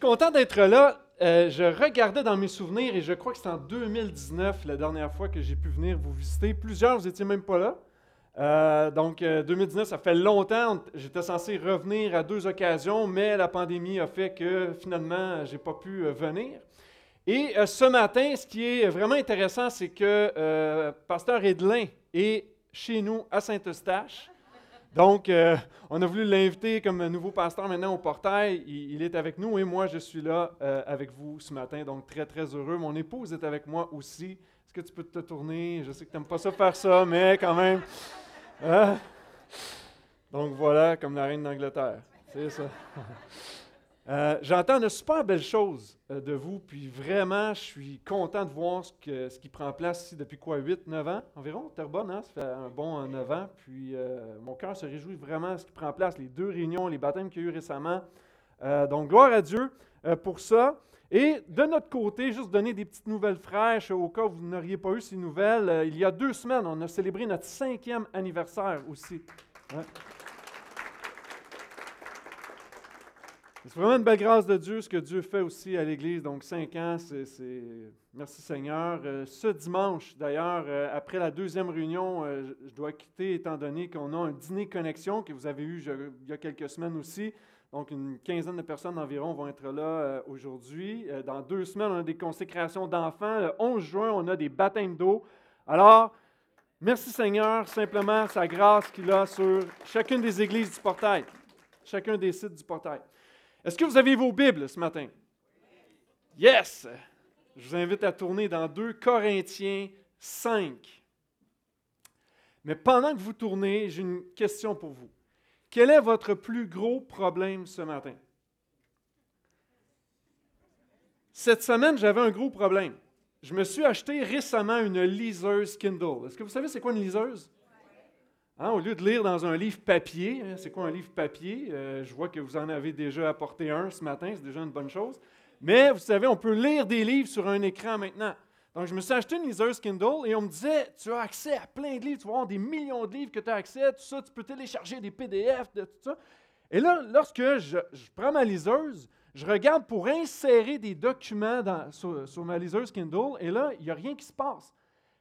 suis content d'être là. Euh, je regardais dans mes souvenirs et je crois que c'est en 2019 la dernière fois que j'ai pu venir vous visiter. Plusieurs, vous n'étiez même pas là. Euh, donc, 2019, ça fait longtemps. J'étais censé revenir à deux occasions, mais la pandémie a fait que finalement, je n'ai pas pu venir. Et ce matin, ce qui est vraiment intéressant, c'est que Pasteur Edlin est chez nous à Saint-Eustache. Donc, euh, on a voulu l'inviter comme nouveau pasteur maintenant au portail. Il, est avec nous et moi, je suis là euh, avec vous ce matin. Donc, très, très heureux. Mon épouse est avec moi aussi. Est-ce que tu peux te tourner? Je sais que tu n'aimes pas ça faire ça, mais quand même. Hein? Donc, voilà, comme la reine d'Angleterre. C'est ça. Euh, j'entends de super belles choses euh, de vous, puis vraiment, je suis content de voir ce, qui prend place ici depuis quoi, 8, 9 ans environ, Terrebonne, hein? ça fait un bon 9 ans, puis euh, mon cœur se réjouit vraiment de ce qui prend place, les deux réunions, les baptêmes qu'il y a eu récemment. donc, gloire à Dieu pour ça. Et de notre côté, juste donner des petites nouvelles fraîches au cas où vous n'auriez pas eu ces nouvelles, il y a deux semaines, on a célébré notre cinquième anniversaire aussi. C'est vraiment une belle grâce de Dieu, ce que Dieu fait aussi à l'Église. Donc, cinq ans, c'est. Merci Seigneur. Euh, ce dimanche, d'ailleurs, euh, après la deuxième réunion, euh, je dois quitter étant donné qu'on a un dîner connexion que vous avez eu il y a quelques semaines aussi. Donc, une quinzaine de personnes environ vont être là aujourd'hui. dans deux semaines, on a des consécrations d'enfants. Le 11 juin, on a des baptêmes d'eau. Alors, merci Seigneur, simplement sa grâce qu'il a sur chacune des églises du portail, chacun des sites du portail. Est-ce que vous avez vos Bibles ce matin? Yes! Je vous invite à tourner dans 2 Corinthiens 5. Mais pendant que vous tournez, j'ai une question pour vous. Quel est votre plus gros problème ce matin? Cette semaine, j'avais un gros problème. Je me suis acheté récemment une liseuse Kindle. Est-ce que vous savez c'est quoi une liseuse? Hein, au lieu de lire dans un livre papier, hein, c'est quoi un livre papier? Euh, je vois que vous en avez déjà apporté un ce matin, c'est déjà une bonne chose. Mais vous savez, on peut lire des livres sur un écran maintenant. Donc, je me suis acheté une liseuse Kindle et on me disait, tu as accès à plein de livres, tu vas avoir des millions de livres que tu as accès, tout ça, tu peux télécharger des PDF, de tout ça. Et là, lorsque je, prends ma liseuse, je regarde pour insérer des documents sur, sur, ma liseuse Kindle et là, il n'y a rien qui se passe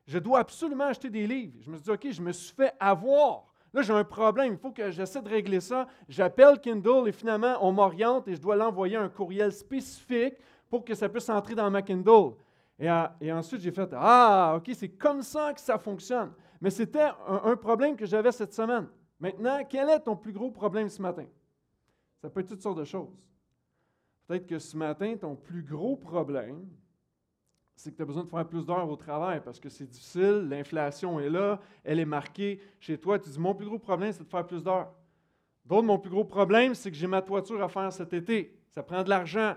je dois absolument acheter des livres. Je me suis dit, OK, je me suis fait avoir. Là, j'ai un problème, il faut que j'essaie de régler ça. J'appelle Kindle et finalement, on m'oriente et je dois l'envoyer un courriel spécifique pour que ça puisse entrer dans ma Kindle. Et, euh, ensuite, j'ai fait, ah, OK, c'est comme ça que ça fonctionne. Mais c'était un, problème que j'avais cette semaine. Maintenant, quel est ton plus gros problème ce matin? Ça peut être toutes sortes de choses. Peut-être que ce matin, ton plus gros problème, c'est que tu as besoin de faire plus d'heures au travail parce que c'est difficile, l'inflation est là, elle est marquée chez toi. Tu dis, mon plus gros problème, c'est de faire plus d'heures. D'autres, mon plus gros problème, c'est que j'ai ma toiture à faire cet été. Ça prend de l'argent.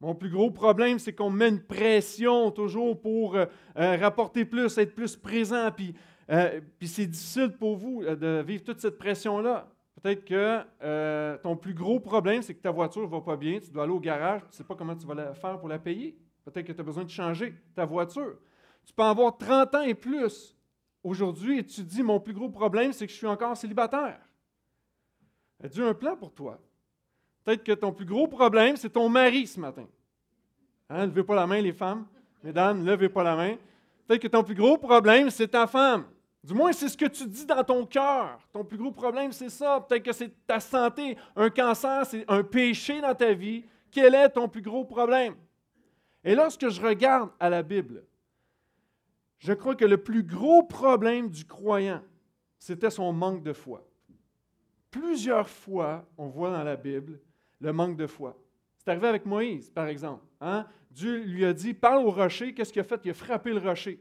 Mon plus gros problème, c'est qu'on met une pression toujours pour euh, euh, rapporter plus, être plus présent. Puis, euh, puis c'est difficile pour vous de vivre toute cette pression-là. Peut-être que ton plus gros problème, c'est que ta voiture ne va pas bien, tu dois aller au garage, tu ne sais pas comment tu vas la faire pour la payer. Peut-être que tu as besoin de changer ta voiture. Tu peux avoir 30 ans et plus aujourd'hui et tu dis, mon plus gros problème, c'est que je suis encore célibataire. Dieu a un plan pour toi? Peut-être que ton plus gros problème, c'est ton mari ce matin. Hein, levez pas la main, les femmes. Mesdames, levez pas la main. Peut-être que ton plus gros problème, c'est ta femme. Du moins, c'est ce que tu dis dans ton cœur. Ton plus gros problème, c'est ça. Peut-être que c'est ta santé. Un cancer, c'est un péché dans ta vie. Quel est ton plus gros problème? Et lorsque je regarde à la Bible, je crois que le plus gros problème du croyant, c'était son manque de foi. Plusieurs fois, on voit dans la Bible le manque de foi. C'est arrivé avec Moïse, par exemple. Hein? Dieu lui a dit, parle au rocher. Qu'est-ce qu'il a fait? Il a frappé le rocher.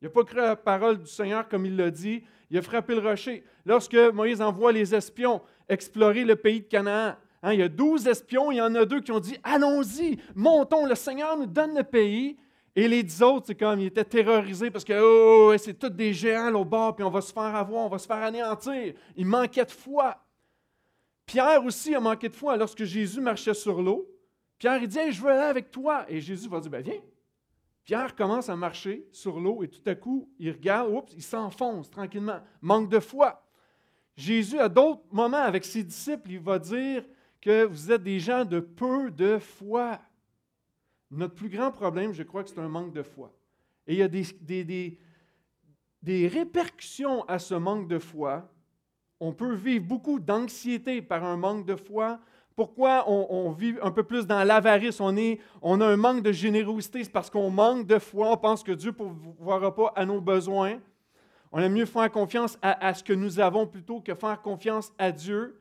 Il n'a pas cru à la parole du Seigneur comme il l'a dit. Il a frappé le rocher. Lorsque Moïse envoie les espions explorer le pays de Canaan, Hein, il y a douze espions, il y en a deux qui ont dit Allons-y, montons, le Seigneur nous donne le pays. Et les dix autres, c'est comme, ils étaient terrorisés parce que oh, c'est tous des géants là, au bord, puis on va se faire avoir, on va se faire anéantir. Il manquait de foi. Pierre aussi a manqué de foi lorsque Jésus marchait sur l'eau. Pierre, il dit Je veux aller avec toi. Et Jésus va dire ben, Viens. Pierre commence à marcher sur l'eau et tout à coup, il regarde, oups, il s'enfonce tranquillement. Manque de foi. Jésus, à d'autres moments, avec ses disciples, il va dire que vous êtes des gens de peu de foi. Notre plus grand problème, je crois que c'est un manque de foi. Et il y a des, des, des, répercussions à ce manque de foi. On peut vivre beaucoup d'anxiété par un manque de foi. Pourquoi on, vit un peu plus dans l'avarice? On, on a un manque de générosité, c'est parce qu'on manque de foi. On pense que Dieu ne pourvoira pas à nos besoins. On aime mieux faire confiance à, à, ce que nous avons plutôt que faire confiance à Dieu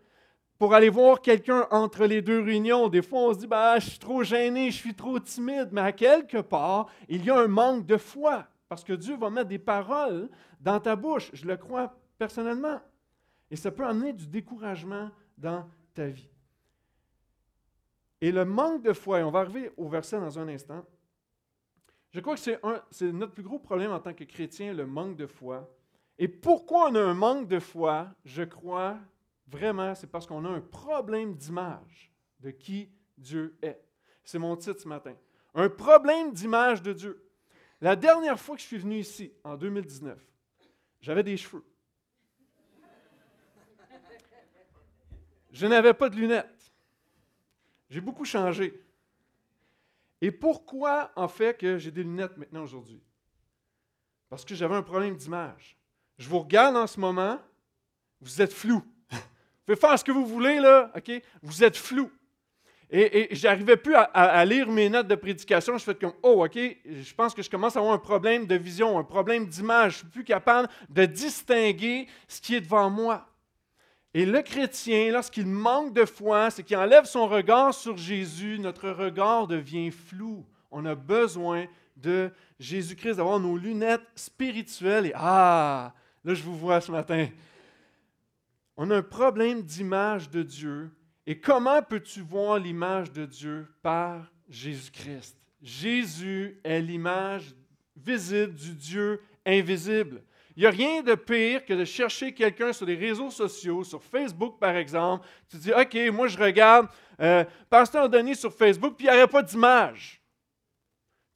pour aller voir quelqu'un entre les deux réunions. Des fois, on se dit, bah, je suis trop gêné, je suis trop timide, mais à quelque part, il y a un manque de foi, parce que Dieu va mettre des paroles dans ta bouche, je le crois personnellement. Et ça peut amener du découragement dans ta vie. Et le manque de foi, et on va arriver au verset dans un instant, je crois que c'est, notre plus gros problème en tant que chrétien, le manque de foi. Et pourquoi on a un manque de foi, je crois Vraiment, c'est parce qu'on a un problème d'image de qui Dieu est. C'est mon titre ce matin. Un problème d'image de Dieu. La dernière fois que je suis venu ici, en 2019, j'avais des cheveux. Je n'avais pas de lunettes. J'ai beaucoup changé. Et pourquoi, en fait, que j'ai des lunettes maintenant aujourd'hui? Parce que j'avais un problème d'image. Je vous regarde en ce moment, vous êtes flou. Vous pouvez faire ce que vous voulez, là, OK? Vous êtes flou. Et, et j'arrivais plus à, lire mes notes de prédication. Je fais comme, oh, OK, je pense que je commence à avoir un problème de vision, un problème d'image. Je suis plus capable de distinguer ce qui est devant moi. Et le chrétien, lorsqu'il manque de foi, c'est qu'il enlève son regard sur Jésus, notre regard devient flou. On a besoin de Jésus-Christ, d'avoir nos lunettes spirituelles. Et ah, là, je vous vois ce matin. On a un problème d'image de Dieu. Et comment peux-tu voir l'image de Dieu par Jésus-Christ? Jésus est l'image visible du Dieu invisible. Il n'y a rien de pire que de chercher quelqu'un sur les réseaux sociaux, sur Facebook par exemple. Tu dis, OK, moi je regarde euh, Pasteur Denis sur Facebook, puis il n'y aurait pas d'image.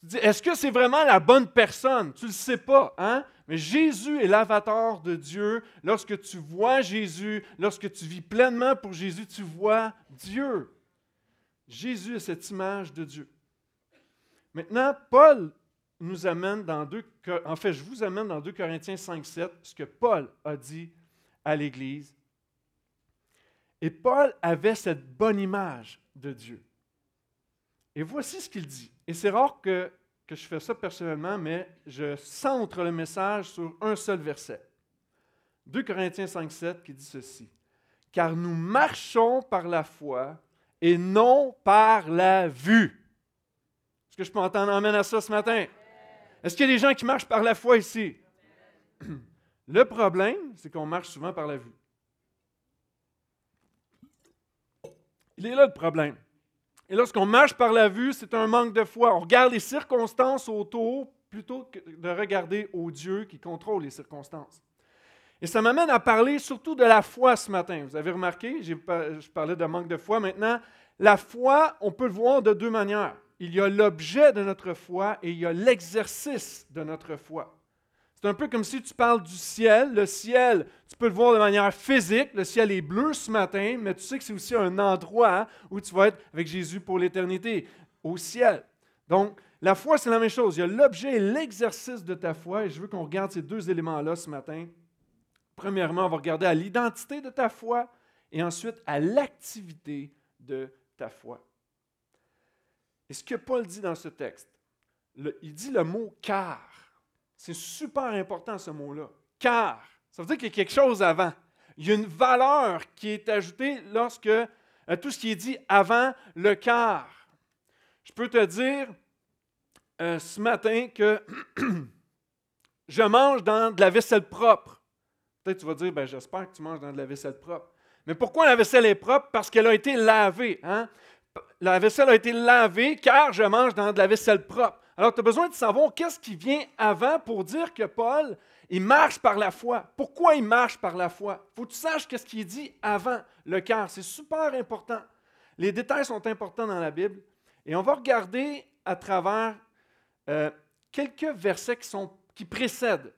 Tu dis, est-ce que c'est vraiment la bonne personne? Tu ne le sais pas, hein? Mais Jésus est l'avatar de Dieu. Lorsque tu vois Jésus, lorsque tu vis pleinement pour Jésus, tu vois Dieu. Jésus est cette image de Dieu. Maintenant, Paul nous amène dans deux, en fait, je vous amène dans 2 Corinthiens 5, 7, ce que Paul a dit à l'Église. Et Paul avait cette bonne image de Dieu. Et voici ce qu'il dit. Et c'est rare que que je fais ça personnellement, mais je centre le message sur un seul verset. 2 Corinthiens 5, 7 qui dit ceci. Car nous marchons par la foi et non par la vue. Est-ce que je peux entendre amène à ça ce matin? Est-ce qu'il y a des gens qui marchent par la foi ici? Le problème, c'est qu'on marche souvent par la vue. Il est là le problème. Et lorsqu'on marche par la vue, c'est un manque de foi. On regarde les circonstances autour plutôt que de regarder au Dieu qui contrôle les circonstances. Et ça m'amène à parler surtout de la foi ce matin. Vous avez remarqué, je parlais de manque de foi. Maintenant, la foi, on peut le voir de deux manières. Il y a l'objet de notre foi et il y a l'exercice de notre foi. C'est un peu comme si tu parles du ciel. Le ciel, tu peux le voir de manière physique. Le ciel est bleu ce matin, mais tu sais que c'est aussi un endroit où tu vas être avec Jésus pour l'éternité, au ciel. Donc, la foi, c'est la même chose. Il y a l'objet et l'exercice de ta foi, et je veux qu'on regarde ces deux éléments-là ce matin. Premièrement, on va regarder à l'identité de ta foi et ensuite à l'activité de ta foi. Et ce que Paul dit dans ce texte, il dit le mot car. C'est super important ce mot-là. Car, ça veut dire qu'il y a quelque chose avant. Il y a une valeur qui est ajoutée lorsque euh, tout ce qui est dit avant le car. Je peux te dire euh, ce matin que je mange dans de la vaisselle propre. Peut-être tu vas dire, ben, j'espère que tu manges dans de la vaisselle propre. Mais pourquoi la vaisselle est propre? Parce qu'elle a été lavée. Hein? La vaisselle a été lavée car je mange dans de la vaisselle propre. Alors, tu as besoin de savoir qu'est-ce qui vient avant pour dire que Paul, il marche par la foi. Pourquoi il marche par la foi? Il faut que tu saches qu'est-ce qui est dit avant le cœur. C'est super important. Les détails sont importants dans la Bible. Et on va regarder à travers euh, quelques versets qui, qui précèdent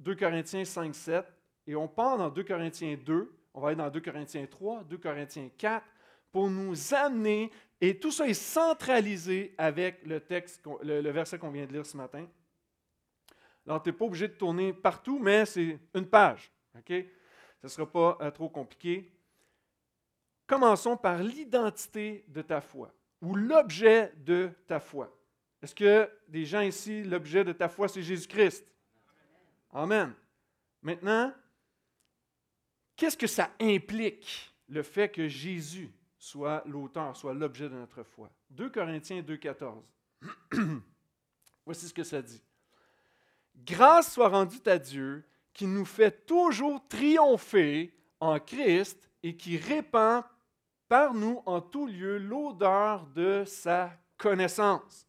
2 Corinthiens 5, 7. Et on part dans 2 Corinthiens 2. On va aller dans 2 Corinthiens 3, 2 Corinthiens 4, pour nous amener, et tout ça est centralisé avec le texte, le, verset qu'on vient de lire ce matin. Alors, tu n'es pas obligé de tourner partout, mais c'est une page. OK? Ce ne sera pas euh, trop compliqué. Commençons par l'identité de ta foi ou l'objet de ta foi. Est-ce que des gens ici, l'objet de ta foi, c'est Jésus-Christ? Amen. Maintenant, qu'est-ce que ça implique, le fait que Jésus soit l'auteur, soit l'objet de notre foi? 2 Corinthiens 2,14. Voici ce que ça dit. Grâce soit rendue à Dieu qui nous fait toujours triompher en Christ et qui répand par nous en tout lieu l'odeur de sa connaissance.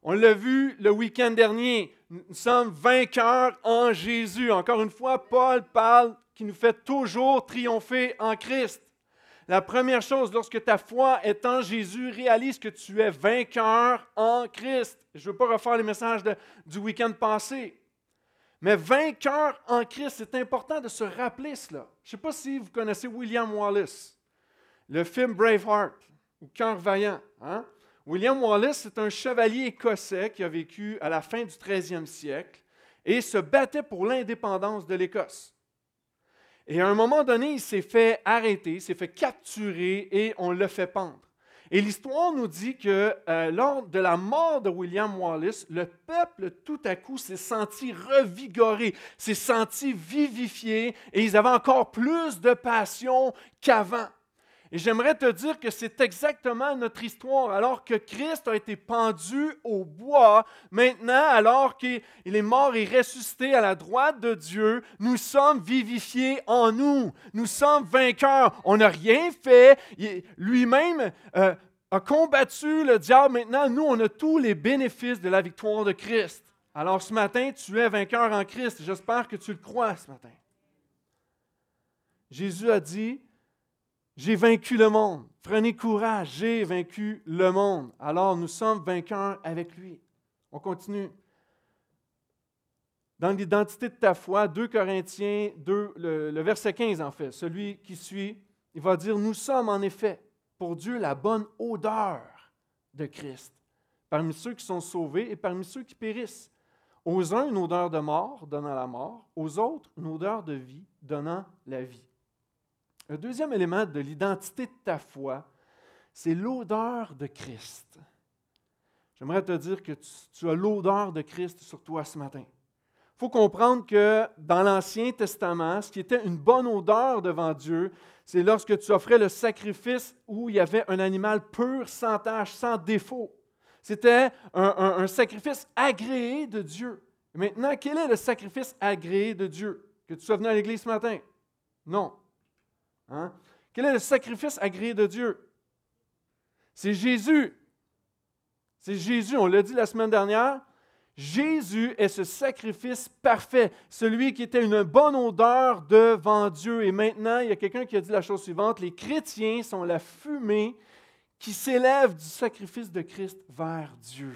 On l'a vu le week-end dernier, nous sommes vainqueurs en Jésus. Encore une fois, Paul parle qui nous fait toujours triompher en Christ. La première chose, lorsque ta foi est en Jésus, réalise que tu es vainqueur en Christ. Je ne veux pas refaire les messages du week-end passé. Mais vainqueur en Christ, c'est important de se rappeler cela. Je ne sais pas si vous connaissez William Wallace, le film Braveheart ou Cœur vaillant. Hein? William Wallace est un chevalier écossais qui a vécu à la fin du 13e siècle et se battait pour l'indépendance de l'Écosse. Et à un moment donné, il s'est fait arrêter, s'est fait capturer et on l'a fait pendre. Et l'histoire nous dit que euh, lors de la mort de William Wallace, le peuple tout à coup s'est senti revigoré, s'est senti vivifié et ils avaient encore plus de passion qu'avant. Et j'aimerais te dire que c'est exactement notre histoire. Alors que Christ a été pendu au bois, maintenant, alors qu'il est mort et ressuscité à la droite de Dieu, nous sommes vivifiés en nous. Nous sommes vainqueurs. On n'a rien fait. Lui-même euh, a combattu le diable. Maintenant, nous, on a tous les bénéfices de la victoire de Christ. Alors ce matin, tu es vainqueur en Christ. J'espère que tu le crois ce matin. Jésus a dit, j'ai vaincu le monde. Prenez courage, j'ai vaincu le monde. Alors nous sommes vainqueurs avec lui. On continue. Dans l'identité de ta foi, 2 Corinthiens 2, le, le, verset 15 en fait, celui qui suit, il va dire, nous sommes en effet pour Dieu la bonne odeur de Christ, parmi ceux qui sont sauvés et parmi ceux qui périssent. Aux uns, une odeur de mort donnant la mort, aux autres, une odeur de vie donnant la vie. Un deuxième élément de l'identité de ta foi, c'est l'odeur de Christ. J'aimerais te dire que tu, as l'odeur de Christ sur toi ce matin. Il faut comprendre que dans l'Ancien Testament, ce qui était une bonne odeur devant Dieu, c'est lorsque tu offrais le sacrifice où il y avait un animal pur, sans tache, sans défaut. C'était un, un sacrifice agréé de Dieu. Maintenant, quel est le sacrifice agréé de Dieu? Que tu sois venu à l'église ce matin? Non. Hein? Quel est le sacrifice agréé de Dieu? C'est Jésus. C'est Jésus, on l'a dit la semaine dernière. Jésus est ce sacrifice parfait, celui qui était une bonne odeur devant Dieu. Et maintenant, il y a quelqu'un qui a dit la chose suivante, les chrétiens sont la fumée qui s'élève du sacrifice de Christ vers Dieu.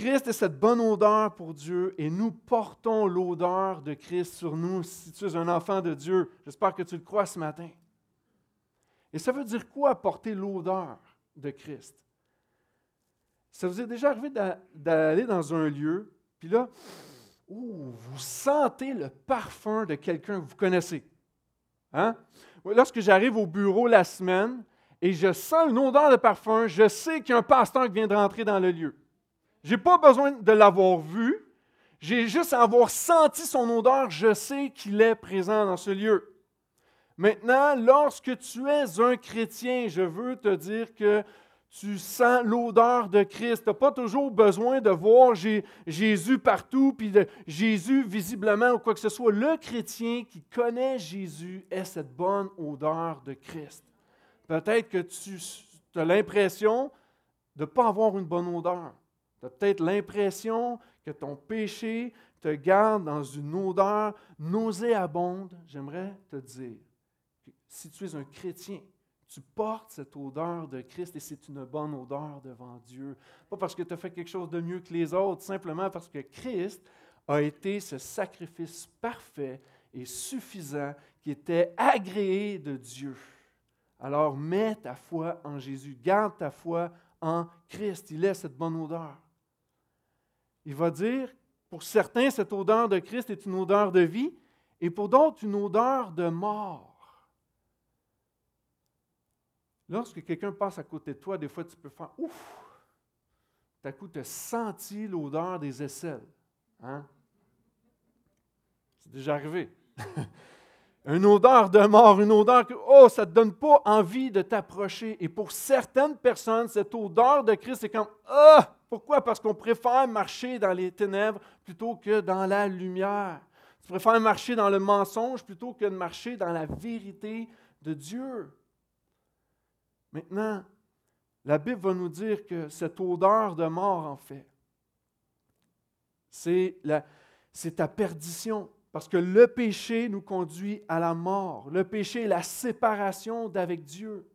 Christ est cette bonne odeur pour Dieu et nous portons l'odeur de Christ sur nous si tu es un enfant de Dieu. J'espère que tu le crois ce matin. Et ça veut dire quoi porter l'odeur de Christ? Ça vous est déjà arrivé d'aller dans un lieu, puis là, vous sentez le parfum de quelqu'un que vous connaissez. Hein? Lorsque j'arrive au bureau la semaine et je sens une odeur de parfum, je sais qu'il y a un pasteur qui vient de rentrer dans le lieu. Je n'ai pas besoin de l'avoir vu. J'ai juste à avoir senti son odeur, je sais qu'il est présent dans ce lieu. Maintenant, lorsque tu es un chrétien, je veux te dire que tu sens l'odeur de Christ. Tu n'as pas toujours besoin de voir Jésus partout, puis de Jésus visiblement ou quoi que ce soit. Le chrétien qui connaît Jésus est cette bonne odeur de Christ. Peut-être que tu as l'impression de ne pas avoir une bonne odeur. Tu as peut-être l'impression que ton péché te garde dans une odeur nauséabonde. J'aimerais te dire que si tu es un chrétien, tu portes cette odeur de Christ et c'est une bonne odeur devant Dieu. Pas parce que tu as fait quelque chose de mieux que les autres, simplement parce que Christ a été ce sacrifice parfait et suffisant qui était agréé de Dieu. Alors mets ta foi en Jésus, garde ta foi en Christ. Il est cette bonne odeur. Il va dire, pour certains, cette odeur de Christ est une odeur de vie, et pour d'autres, une odeur de mort. Lorsque quelqu'un passe à côté de toi, des fois, tu peux faire ouf. À coup, tu as senti l'odeur des aisselles. Hein? C'est déjà arrivé. une odeur de mort, une odeur que, oh, ça ne te donne pas envie de t'approcher. Et pour certaines personnes, cette odeur de Christ, c'est comme, ah, pourquoi? Parce qu'on préfère marcher dans les ténèbres plutôt que dans la lumière. Tu préfères marcher dans le mensonge plutôt que de marcher dans la vérité de Dieu. Maintenant, la Bible va nous dire que cette odeur de mort, en fait, c'est ta perdition. Parce que le péché nous conduit à la mort. Le péché est la séparation d'avec Dieu.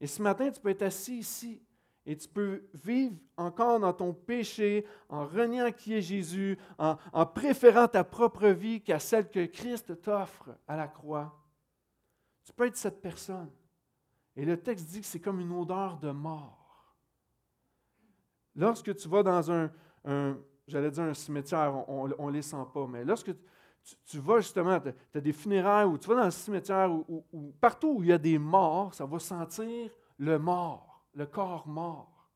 Et ce matin, tu peux être assis ici et tu peux vivre encore dans ton péché en reniant qui est Jésus, en, préférant ta propre vie qu'à celle que Christ t'offre à la croix. Tu peux être cette personne. Et le texte dit que c'est comme une odeur de mort. Lorsque tu vas dans un, j'allais dire un cimetière, on ne les sent pas, mais lorsque tu, vas justement, tu as, des funérailles ou tu vas dans un cimetière ou, partout où il y a des morts, ça va sentir le mort, le corps mort.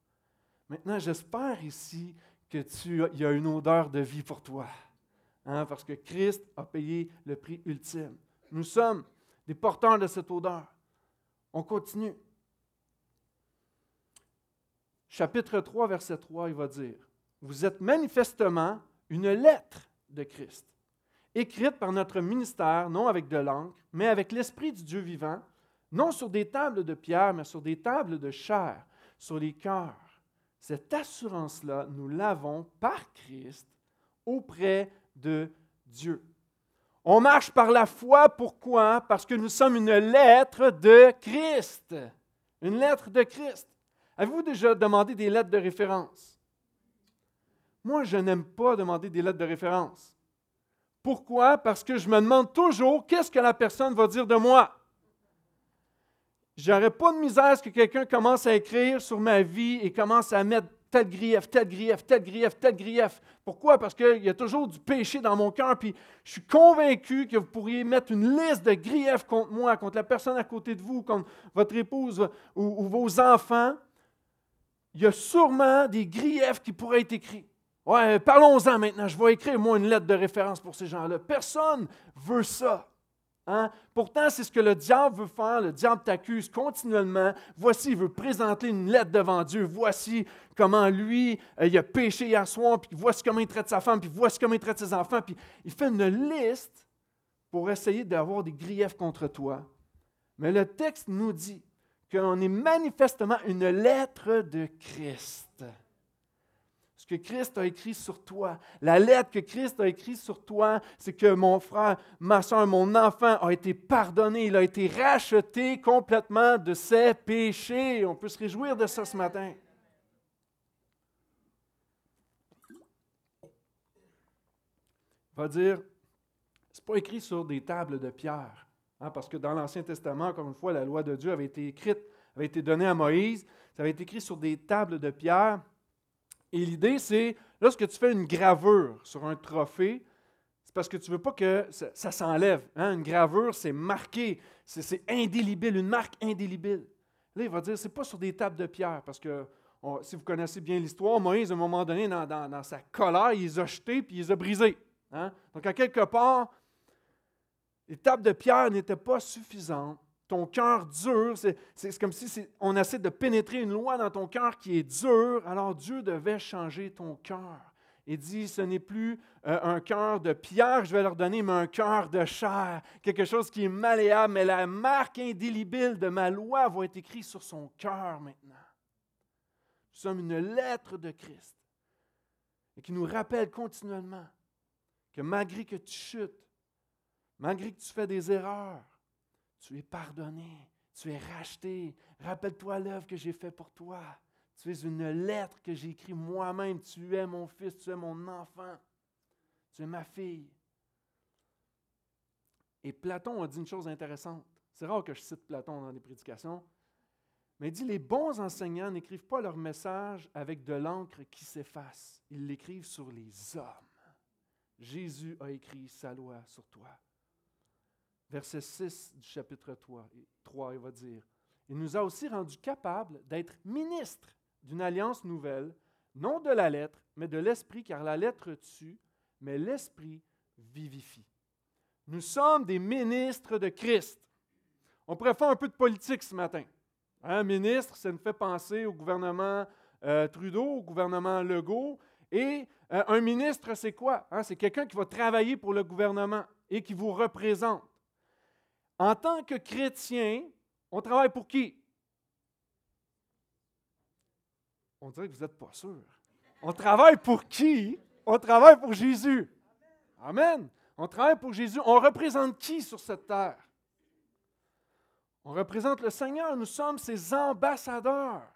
Maintenant, j'espère ici que tu il y a une odeur de vie pour toi. Hein, parce que Christ a payé le prix ultime. Nous sommes des porteurs de cette odeur. On continue. Chapitre 3, verset 3, il va dire, Vous êtes manifestement une lettre de Christ écrite par notre ministère, non avec de l'encre, mais avec l'Esprit du Dieu vivant, non sur des tables de pierre, mais sur des tables de chair, sur les cœurs. Cette assurance-là, nous l'avons par Christ auprès de Dieu. On marche par la foi, pourquoi? Parce que nous sommes une lettre de Christ. Une lettre de Christ. Avez-vous déjà demandé des lettres de référence? Moi, je n'aime pas demander des lettres de référence. Pourquoi? Parce que je me demande toujours qu'est-ce que la personne va dire de moi? J'aurais pas de misère que quelqu'un commence à écrire sur ma vie et commence à mettre tel grief, tel grief, tel grief, tel grief. Pourquoi? Parce qu'il y a toujours du péché dans mon cœur, puis je suis convaincu que vous pourriez mettre une liste de griefs contre moi, contre la personne à côté de vous, contre votre épouse ou, ou vos enfants. Il y a sûrement des griefs qui pourraient être écrits. Ouais, parlons-en maintenant. Je vais écrire, moi, une lettre de référence pour ces gens-là. Personne veut ça. Hein? Pourtant, c'est ce que le diable veut faire. Le diable t'accuse continuellement. Voici, il veut présenter une lettre devant Dieu. Voici comment lui, euh, il a péché hier soir, puis voici comment il traite sa femme, puis voici comment il traite ses enfants. Puis il fait une liste pour essayer d'avoir des griefs contre toi. Mais le texte nous dit qu'on est manifestement une lettre de Christ que Christ a écrit sur toi. La lettre que Christ a écrite sur toi, c'est que mon frère, ma soeur, mon enfant a été pardonné, il a été racheté complètement de ses péchés. On peut se réjouir de ça ce matin. Il va dire, c'est pas écrit sur des tables de pierre, hein, parce que dans l'Ancien Testament, encore une fois, la loi de Dieu avait été écrite, avait été donnée à Moïse, ça avait été écrit sur des tables de pierre. Et l'idée, c'est, lorsque tu fais une gravure sur un trophée, c'est parce que tu ne veux pas que ça, s'enlève. Hein? Une gravure, c'est marqué, c'est indélébile, une marque indélébile. Là, il va dire, ce n'est pas sur des tables de pierre, parce que si vous connaissez bien l'histoire, Moïse, à un moment donné, dans, sa colère, il les a jetés puis il les a brisés. Hein? Donc, à quelque part, les tables de pierre n'étaient pas suffisantes ton cœur dur, c'est comme si on essaie de pénétrer une loi dans ton cœur qui est dur, alors Dieu devait changer ton cœur. Il dit, ce n'est plus euh, un cœur de pierre, je vais leur donner, mais un cœur de chair, quelque chose qui est malléable, mais la marque indélébile de ma loi va être écrite sur son cœur maintenant. Nous sommes une lettre de Christ et qui nous rappelle continuellement que malgré que tu chutes, malgré que tu fais des erreurs, tu es pardonné. Tu es racheté. Rappelle-toi l'œuvre que j'ai faite pour toi. Tu es une lettre que j'ai écrite moi-même. Tu es mon fils, tu es mon enfant. Tu es ma fille. Et Platon a dit une chose intéressante. C'est rare que je cite Platon dans des prédications. Mais il dit, les bons enseignants n'écrivent pas leur message avec de l'encre qui s'efface. Ils l'écrivent sur les hommes. Jésus a écrit sa loi sur toi. Verset 6 du chapitre 3, 3 il va dire, Il nous a aussi rendus capables d'être ministres d'une alliance nouvelle, non de la lettre, mais de l'esprit, car la lettre tue, mais l'esprit vivifie. Nous sommes des ministres de Christ. On pourrait faire un peu de politique ce matin. Un ministre, ça nous fait penser au gouvernement euh, Trudeau, au gouvernement Legault. Et euh, un ministre, c'est quoi? Hein? C'est quelqu'un qui va travailler pour le gouvernement et qui vous représente. En tant que chrétien, on travaille pour qui? On dirait que vous n'êtes pas sûr. On travaille pour qui? On travaille pour Jésus. Amen. On travaille pour Jésus. On représente qui sur cette terre? On représente le Seigneur. Nous sommes ses ambassadeurs.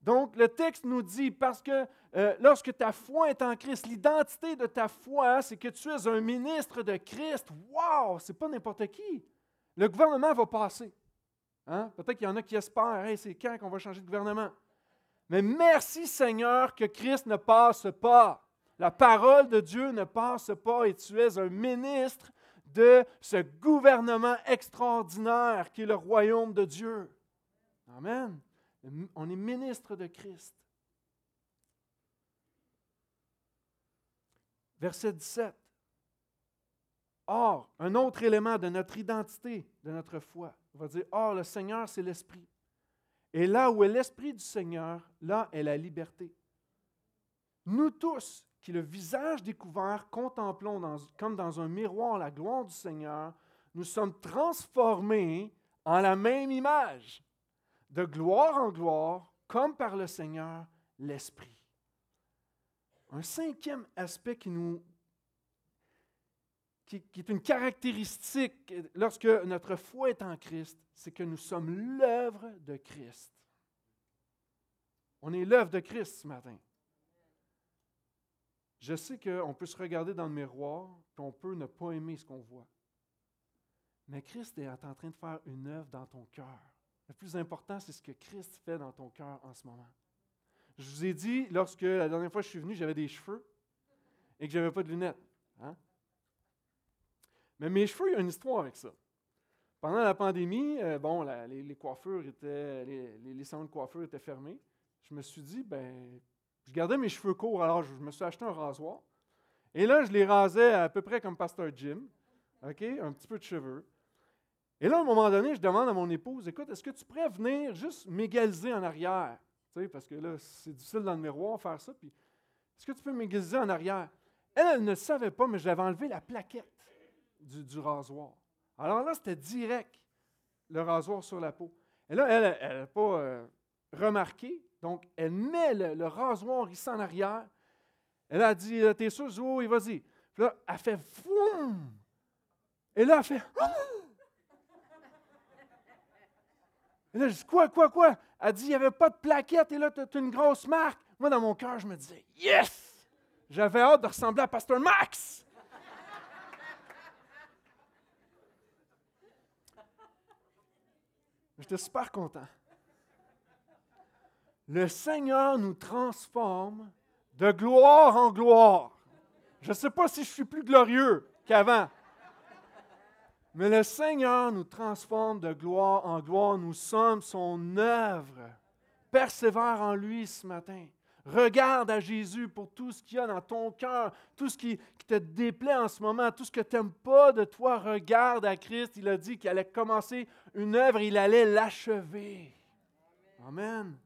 Donc, le texte nous dit, parce que euh, lorsque ta foi est en Christ, l'identité de ta foi, c'est que tu es un ministre de Christ. Wow! C'est pas n'importe qui. Le gouvernement va passer. Hein? Peut-être qu'il y en a qui espèrent, hey, c'est quand qu'on va changer de gouvernement? Mais merci Seigneur que Christ ne passe pas. La parole de Dieu ne passe pas et tu es un ministre de ce gouvernement extraordinaire qui est le royaume de Dieu. Amen. On est ministre de Christ. Verset 17. Or, un autre élément de notre identité, de notre foi, on va dire, Or, le Seigneur, c'est l'Esprit. Et là où est l'Esprit du Seigneur, là est la liberté. Nous tous, qui le visage découvert contemplons comme dans un miroir la gloire du Seigneur, nous sommes transformés en la même image, de gloire en gloire, comme par le Seigneur l'Esprit. Un cinquième aspect qui nous qui, est une caractéristique lorsque notre foi est en Christ, c'est que nous sommes l'œuvre de Christ. On est l'œuvre de Christ ce matin. Je sais qu'on peut se regarder dans le miroir, qu'on peut ne pas aimer ce qu'on voit. Mais Christ est en train de faire une œuvre dans ton cœur. Le plus important, c'est ce que Christ fait dans ton cœur en ce moment. Je vous ai dit, lorsque la dernière fois que je suis venu, j'avais des cheveux et que je n'avais pas de lunettes. Hein? Mais mes cheveux, il y a une histoire avec ça. Pendant la pandémie, euh, bon, les, coiffures étaient, les, les, salons de coiffure étaient fermés. Je me suis dit, ben, je gardais mes cheveux courts, alors je me suis acheté un rasoir. Et là, je les rasais à peu près comme Pasteur Jim, OK, un petit peu de cheveux. Et là, à un moment donné, je demande à mon épouse, écoute, est-ce que tu pourrais venir juste m'égaliser en arrière? Tu sais, parce que là, c'est difficile dans le miroir faire ça. Puis, est-ce que tu peux m'égaliser en arrière? Elle, elle ne savait pas, mais j'avais enlevé la plaquette du, rasoir. Alors là, c'était direct, le rasoir sur la peau. Et là, elle n'a pas euh, remarqué. Donc, elle met le, rasoir ici en arrière. Elle a dit, t'es sûr? oui, vas-y. Puis là, elle fait foum. Et là, elle fait. Et là, je dis, quoi, quoi, quoi? Elle dit, il n'y avait pas de plaquette et là, tu as une grosse marque. Moi, dans mon cœur, je me disais, yes! J'avais hâte de ressembler à Pasteur Max. J'étais super content. Le Seigneur nous transforme de gloire en gloire. Je ne sais pas si je suis plus glorieux qu'avant. Mais le Seigneur nous transforme de gloire en gloire. Nous sommes son œuvre. Persévère en lui ce matin. Regarde à Jésus pour tout ce qu'il y a dans ton cœur, tout ce qui, te déplaît en ce moment, tout ce que tu n'aimes pas de toi. Regarde à Christ. Il a dit qu'il allait commencer une œuvre, il allait l'achever. Amen.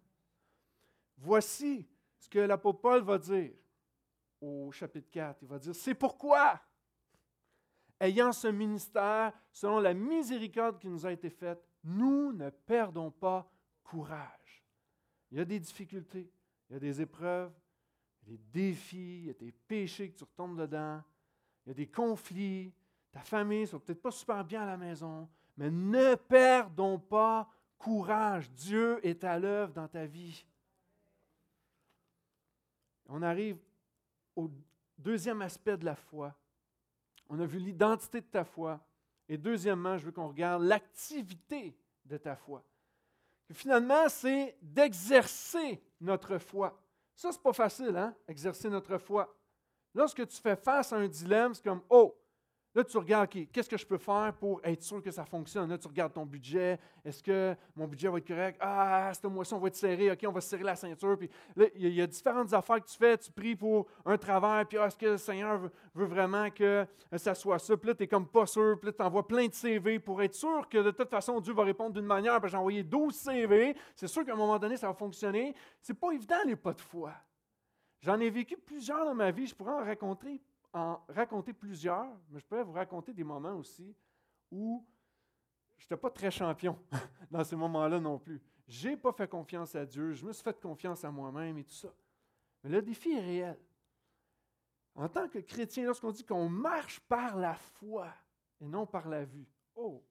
Voici ce que l'apôtre Paul va dire au chapitre 4. Il va dire, c'est pourquoi, ayant ce ministère, selon la miséricorde qui nous a été faite, nous ne perdons pas courage. Il y a des difficultés, il y a des épreuves, il y a des défis, il y a des péchés que tu retombes dedans, il y a des conflits, ta famille ne va peut-être pas super bien à la maison, mais ne perdons pas courage. Dieu est à l'œuvre dans ta vie. On arrive au deuxième aspect de la foi. On a vu l'identité de ta foi. Et deuxièmement, je veux qu'on regarde l'activité de ta foi. Finalement, c'est d'exercer notre foi. Ça, c'est pas facile, hein, exercer notre foi. Lorsque tu fais face à un dilemme, c'est comme, oh, Là, tu regardes, OK, qu'est-ce que je peux faire pour être sûr que ça fonctionne? Là, tu regardes ton budget. Est-ce que mon budget va être correct? Ah, cette mois-ci, on va être serré. OK, on va serrer la ceinture. Puis là, il y, a différentes affaires que tu fais. Tu pries pour un travail. Puis, ah, est-ce que le Seigneur veut, vraiment que ça soit ça? Puis là, tu n'es comme pas sûr. Puis là, tu envoies plein de CV pour être sûr que de toute façon, Dieu va répondre d'une manière. Puis j'ai envoyé 12 CV. C'est sûr qu'à un moment donné, ça va fonctionner. C'est pas évident, les pas de foi. J'en ai vécu plusieurs dans ma vie. Je pourrais en raconter en raconter plusieurs, mais je pourrais vous raconter des moments aussi où je n'étais pas très champion dans ces moments-là non plus. Je n'ai pas fait confiance à Dieu, je me suis fait confiance à moi-même et tout ça. Mais le défi est réel. En tant que chrétien, lorsqu'on dit qu'on marche par la foi et non par la vue, oh,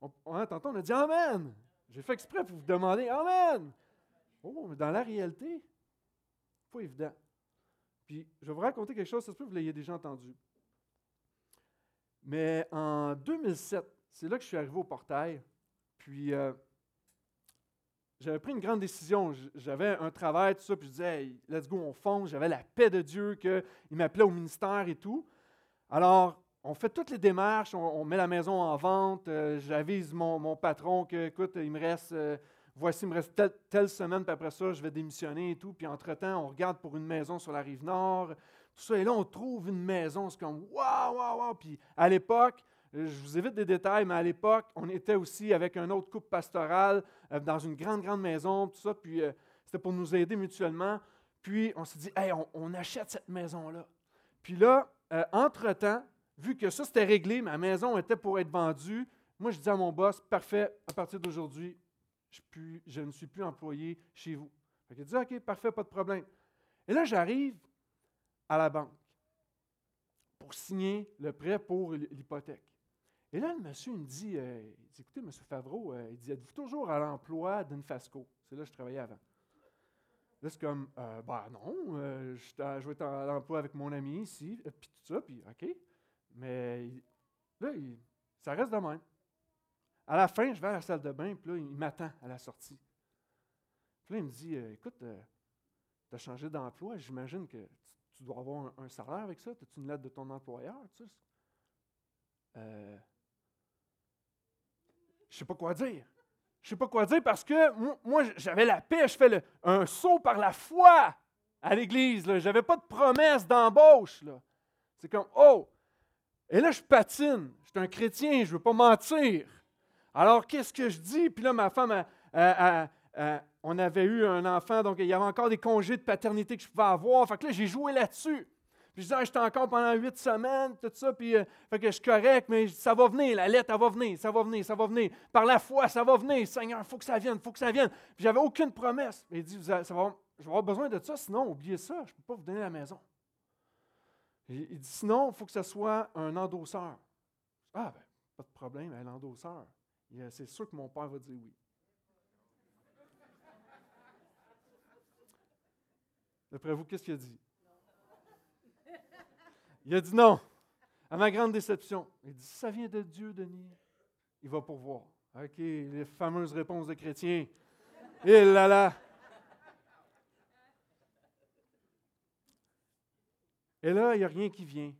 on, on, tantôt on a dit Amen. J'ai fait exprès pour vous demander Amen. Oh, mais dans la réalité, pas évident. Puis je vais vous raconter quelque chose, ça se peut que vous l'ayez déjà entendu. Mais en 2007, c'est là que je suis arrivé au portail. Puis euh, j'avais pris une grande décision. J'avais un travail, tout ça, puis je disais, hey, let's go, on fonce. J'avais la paix de Dieu, qu'il m'appelait au ministère et tout. Alors, on fait toutes les démarches, on, met la maison en vente. Euh, j'avise mon, patron que, écoute, il me reste. Euh, voici, il me reste telle, semaine, puis après ça, je vais démissionner et tout. Puis entre-temps, on regarde pour une maison sur la rive nord, tout ça. Et là, on trouve une maison. C'est comme, waouh, waouh, waouh. Puis à l'époque, je vous évite des détails, mais à l'époque, on était aussi avec un autre couple pastoral euh, dans une grande, grande maison, tout ça. Puis euh, c'était pour nous aider mutuellement. Puis on s'est dit, hey, on, achète cette maison-là. Puis là, euh, entre-temps, vu que ça c'était réglé, ma maison était pour être vendue, moi je dis à mon boss, parfait, à partir d'aujourd'hui, je, ne suis plus employé chez vous. Il dit, OK, parfait, pas de problème. Et là, j'arrive à la banque pour signer le prêt pour l'hypothèque. Et là, le monsieur me dit, euh, écoutez, M. Favreau, euh, il dit, êtes-vous toujours à l'emploi d'Infasco? C'est là que je travaillais avant. Là, c'est comme, euh, ben non, je, vais être à l'emploi avec mon ami ici, puis tout ça, puis OK. Mais là, ça reste de même. À la fin, je vais à la salle de bain, puis là, il m'attend à la sortie. Puis là, il me dit euh, Écoute, euh, tu as changé d'emploi, j'imagine que tu, dois avoir un, salaire avec ça. As-tu une lettre de ton employeur tu sais? euh, Je ne sais pas quoi dire. Je ne sais pas quoi dire parce que moi, j'avais la paix, je fais un saut par la foi à l'église. Je n'avais pas de promesse d'embauche. C'est comme Oh! Et là, je patine. Je suis un chrétien, je ne veux pas mentir. Alors, qu'est-ce que je dis? Puis là, ma femme, on avait eu un enfant, donc il y avait encore des congés de paternité que je pouvais avoir. Fait que là, j'ai joué là-dessus. Puis je disais, ah, j'étais encore pendant huit semaines, tout ça, puis euh, que je suis correct, mais ça va venir, la lettre, elle va venir, ça va venir, ça va venir. Par la foi, ça va venir, Seigneur, il faut que ça vienne, il faut que ça vienne. Puis j'avais aucune promesse. il dit, ça va, je vais avoir besoin de ça, sinon, oubliez ça, je ne peux pas vous donner la maison. Il dit, sinon, il faut que ce soit un endosseur. Ah, ben, pas de problème, un endosseur c'est sûr que mon père va dire oui. D'après vous, qu'est-ce qu'il a dit? Il a dit non. À ma grande déception. Il dit Ça vient de Dieu, Denis. Il va pourvoir. OK, les fameuses réponses de chrétiens. Et là là. Et là, il n'y a rien qui vient.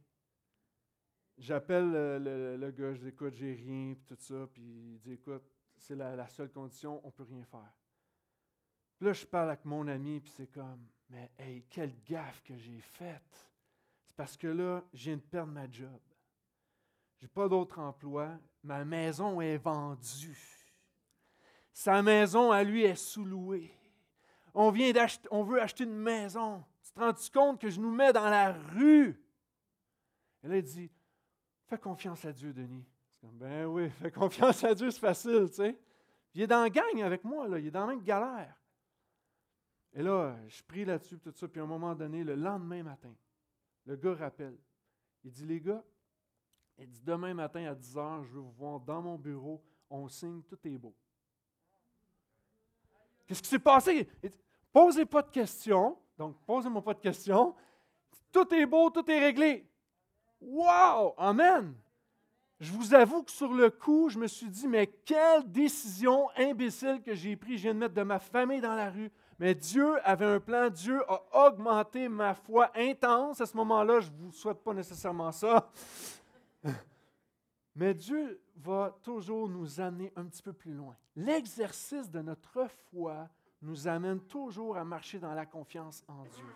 J'appelle le, gars, je dis écoute, j'ai rien, puis tout ça, puis il dit écoute, c'est la, seule condition, on ne peut rien faire. Puis là, je parle avec mon ami, puis c'est comme, mais hey, quelle gaffe que j'ai faite. C'est parce que là, je viens de perdre ma job. Je n'ai pas d'autre emploi. Ma maison est vendue. Sa maison, à lui, est sous-louée. On, vient on veut acheter une maison. Tu te rends compte que je nous mets dans la rue? Et là, il dit Fais confiance à Dieu, Denis. ben oui, fais confiance à Dieu, c'est facile, tu sais. Il est dans la gang avec moi, là. il est dans la même galère. Et là, je prie là-dessus, tout ça, puis à un moment donné, le lendemain matin, le gars rappelle. Il dit, les gars, il dit, demain matin à 10 h, je veux vous voir dans mon bureau, on signe, tout est beau. Qu'est-ce qui s'est passé? posez pas de questions. Donc, posez-moi pas de questions. Tout est beau, tout est réglé. Wow! Amen! Je vous avoue que sur le coup, je me suis dit, mais quelle décision imbécile que j'ai prise. Je viens de mettre de ma famille dans la rue. Mais Dieu avait un plan. Dieu a augmenté ma foi intense. À ce moment-là, je ne vous souhaite pas nécessairement ça. Mais Dieu va toujours nous amener un petit peu plus loin. L'exercice de notre foi nous amène toujours à marcher dans la confiance en Dieu.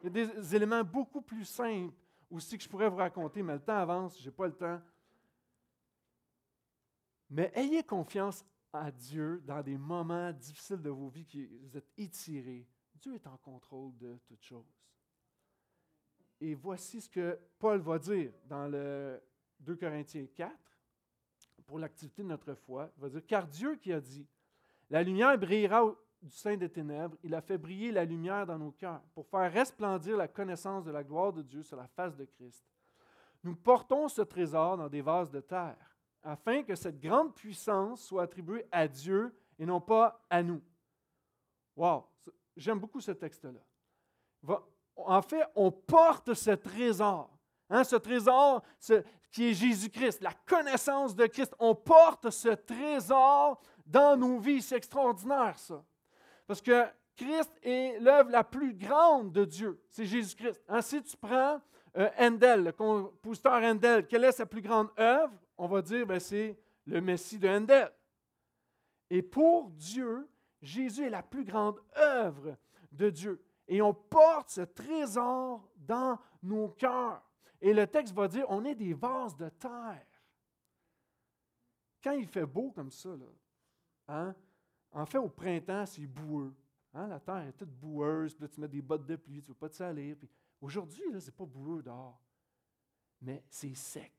Il y a des éléments beaucoup plus simples aussi que je pourrais vous raconter, mais le temps avance, je n'ai pas le temps. Mais ayez confiance à Dieu dans des moments difficiles de vos vies, qui vous êtes étirés. Dieu est en contrôle de toutes choses. Et voici ce que Paul va dire dans le 2 Corinthiens 4 pour l'activité de notre foi. Il va dire, car Dieu qui a dit, la lumière brillera du sein des ténèbres, il a fait briller la lumière dans nos cœurs pour faire resplendir la connaissance de la gloire de Dieu sur la face de Christ. Nous portons ce trésor dans des vases de terre, afin que cette grande puissance soit attribuée à Dieu et non pas à nous. Wow! J'aime beaucoup ce texte-là. En fait, on porte ce trésor. Hein, ce trésor qui est Jésus-Christ, la connaissance de Christ. On porte ce trésor dans nos vies. C'est extraordinaire, ça. Parce que Christ est l'œuvre la plus grande de Dieu. C'est Jésus-Christ. Hein, si tu prends euh, le compositeur Handel, quelle est sa plus grande œuvre? On va dire, ben, c'est le Messie de Handel. Et pour Dieu, Jésus est la plus grande œuvre de Dieu. Et on porte ce trésor dans nos cœurs. Et le texte va dire, on est des vases de terre. Quand il fait beau comme ça, là, hein, en fait, au printemps, c'est boueux. Hein, la terre est toute boueuse, puis là, tu mets des bottes de pluie, tu ne veux pas te salir. Aujourd'hui, ce n'est pas boueux dehors, mais c'est sec.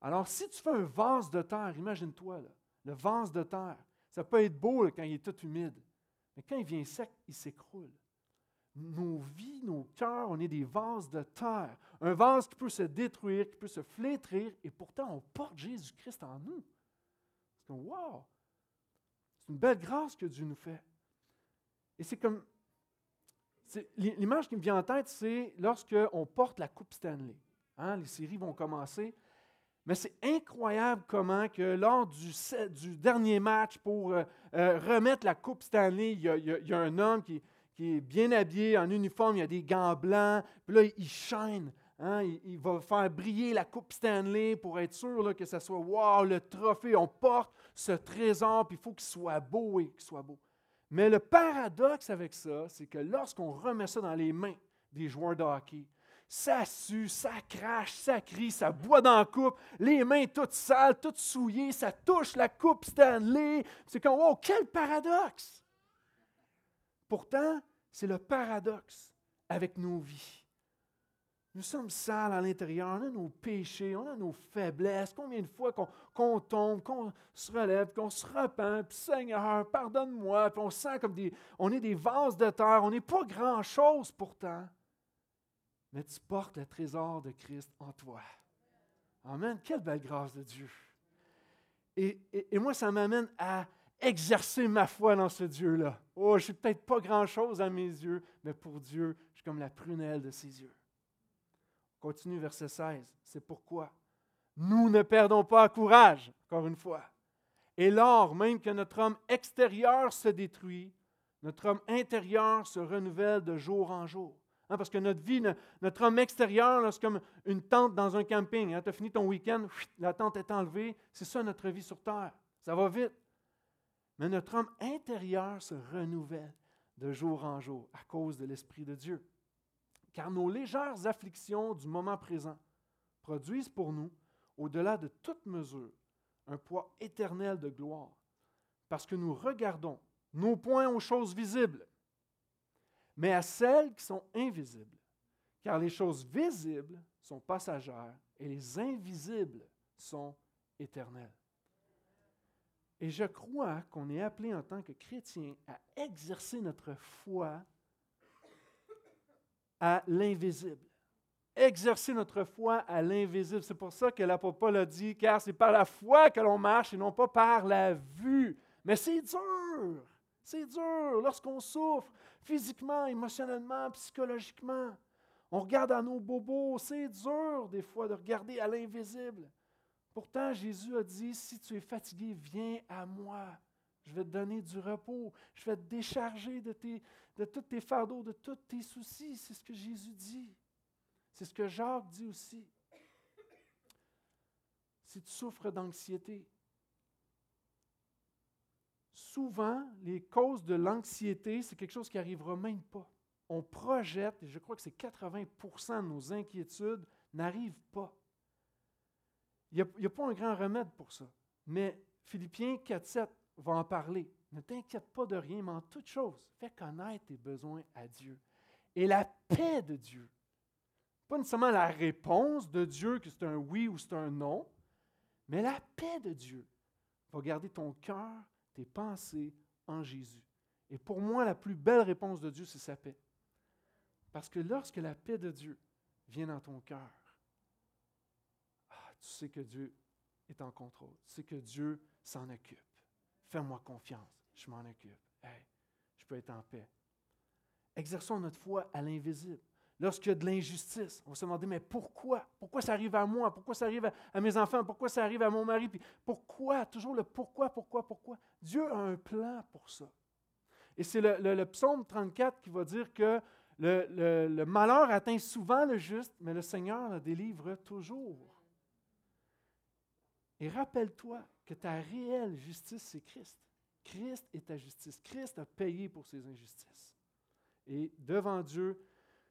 Alors, si tu fais un vase de terre, imagine-toi, le vase de terre, ça peut être beau quand il est tout humide, mais quand il vient sec, il s'écroule. Nos vies, nos cœurs, on est des vases de terre. Un vase qui peut se détruire, qui peut se flétrir, et pourtant on porte Jésus-Christ en nous. C'est wow! C'est une belle grâce que Dieu nous fait. Et c'est comme. L'image qui me vient en tête, c'est lorsqu'on porte la Coupe Stanley. Hein, les séries vont commencer. Mais c'est incroyable comment que lors du, du dernier match pour euh, euh, remettre la Coupe Stanley, il y, a, un homme qui, qui, est bien habillé en uniforme, il a des gants blancs, puis là, il chaîne. Hein, il, va faire briller la Coupe Stanley pour être sûr que ça soit wow, le trophée. On porte ce trésor, puis il faut qu'il soit beau et qu'il soit beau. Mais le paradoxe avec ça, c'est que lorsqu'on remet ça dans les mains des joueurs de ça sue, ça crache, ça crie, ça boit dans la coupe, les mains toutes sales, toutes souillées, ça touche la coupe Stanley. C'est comme, wow, quel paradoxe! Pourtant, c'est le paradoxe avec nos vies. Nous sommes sales à l'intérieur, on a nos péchés, on a nos faiblesses. Combien de fois qu'on tombe, qu'on se relève, qu'on se repent, puis Seigneur, pardonne-moi, puis on sent comme des. On est des vases de terre, on n'est pas grand-chose pourtant. Mais tu portes le trésor de Christ en toi. Amen. Quelle belle grâce de Dieu. Et, et, moi, ça m'amène à exercer ma foi dans ce Dieu-là. Oh, je ne suis peut-être pas grand-chose à mes yeux, mais pour Dieu, je suis comme la prunelle de ses yeux. Continue verset 16. C'est pourquoi nous ne perdons pas courage, encore une fois. Et lors même que notre homme extérieur se détruit, notre homme intérieur se renouvelle de jour en jour. Hein, parce que notre vie, notre homme extérieur, c'est comme une tente dans un camping. Hein. tu as fini ton week-end, la tente est enlevée. C'est ça notre vie sur Terre. Ça va vite. Mais notre homme intérieur se renouvelle de jour en jour à cause de l'Esprit de Dieu car nos légères afflictions du moment présent produisent pour nous, au-delà de toute mesure, un poids éternel de gloire, parce que nous regardons nos points aux choses visibles, mais à celles qui sont invisibles, car les choses visibles sont passagères et les invisibles sont éternelles. Et je crois qu'on est appelé en tant que chrétien à exercer notre foi à l'invisible. Exercer notre foi à l'invisible. C'est pour ça que l'apôtre Paul a dit, car c'est par la foi que l'on marche et non pas par la vue. Mais c'est dur. C'est dur lorsqu'on souffre physiquement, émotionnellement, psychologiquement. On regarde à nos bobos. C'est dur des fois de regarder à l'invisible. Pourtant, Jésus a dit, si tu es fatigué, viens à moi. Je vais te donner du repos. Je vais te décharger de, tes, de tous tes fardeaux, de tous tes soucis. C'est ce que Jésus dit. C'est ce que Jacques dit aussi. Si tu souffres d'anxiété, souvent, les causes de l'anxiété, c'est quelque chose qui n'arrivera même pas. On projette, et je crois que c'est 80% de nos inquiétudes n'arrivent pas. Il n'y a, a, pas un grand remède pour ça. Mais Philippiens 4.7 va en parler. Ne t'inquiète pas de rien, mais en toute chose, fais connaître tes besoins à Dieu. Et la paix de Dieu, pas nécessairement la réponse de Dieu, que c'est un oui ou c'est un non, mais la paix de Dieu va garder ton cœur, tes pensées en Jésus. Et pour moi, la plus belle réponse de Dieu, c'est sa paix. Parce que lorsque la paix de Dieu vient dans ton cœur, ah, tu sais que Dieu est en contrôle, tu sais que Dieu s'en occupe. Fais-moi confiance, je m'en occupe. Je peux être en paix. Exerçons notre foi à l'invisible. Lorsqu'il y a de l'injustice, on va se demander, mais pourquoi? Pourquoi ça arrive à moi? Pourquoi ça arrive à, mes enfants? Pourquoi ça arrive à mon mari? Pourquoi? Toujours le pourquoi, pourquoi, pourquoi? Dieu a un plan pour ça. Et c'est le, psaume 34 qui va dire que le, malheur atteint souvent le juste, mais le Seigneur le délivre toujours. Et rappelle-toi que ta réelle justice, c'est Christ. Christ est ta justice. Christ a payé pour ses injustices. Et devant Dieu,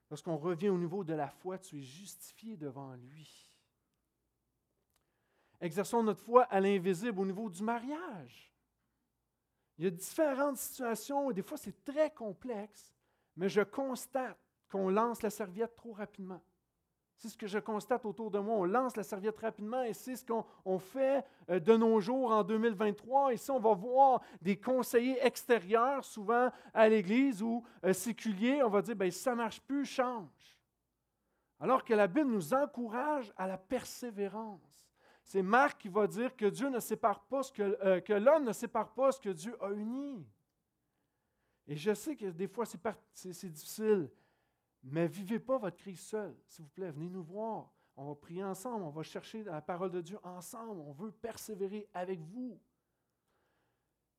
lorsqu'on revient au niveau de la foi, tu es justifié devant lui. Exerçons notre foi à l'invisible au niveau du mariage. Il y a différentes situations, et des fois c'est très complexe, mais je constate qu'on lance la serviette trop rapidement. C'est ce que je constate autour de moi. On lance la serviette rapidement et c'est ce qu'on fait euh, de nos jours en 2023. Ici, on va voir des conseillers extérieurs, souvent à l'Église ou euh, séculiers. On va dire, ben, ça ne marche plus, change. Alors que la Bible nous encourage à la persévérance. C'est Marc qui va dire que Dieu ne sépare pas ce que, euh, que l'homme ne sépare pas ce que Dieu a uni. Et je sais que des fois, c'est difficile. Mais vivez pas votre crise seul, s'il vous plaît. Venez nous voir. On va prier ensemble. On va chercher la parole de Dieu ensemble. On veut persévérer avec vous.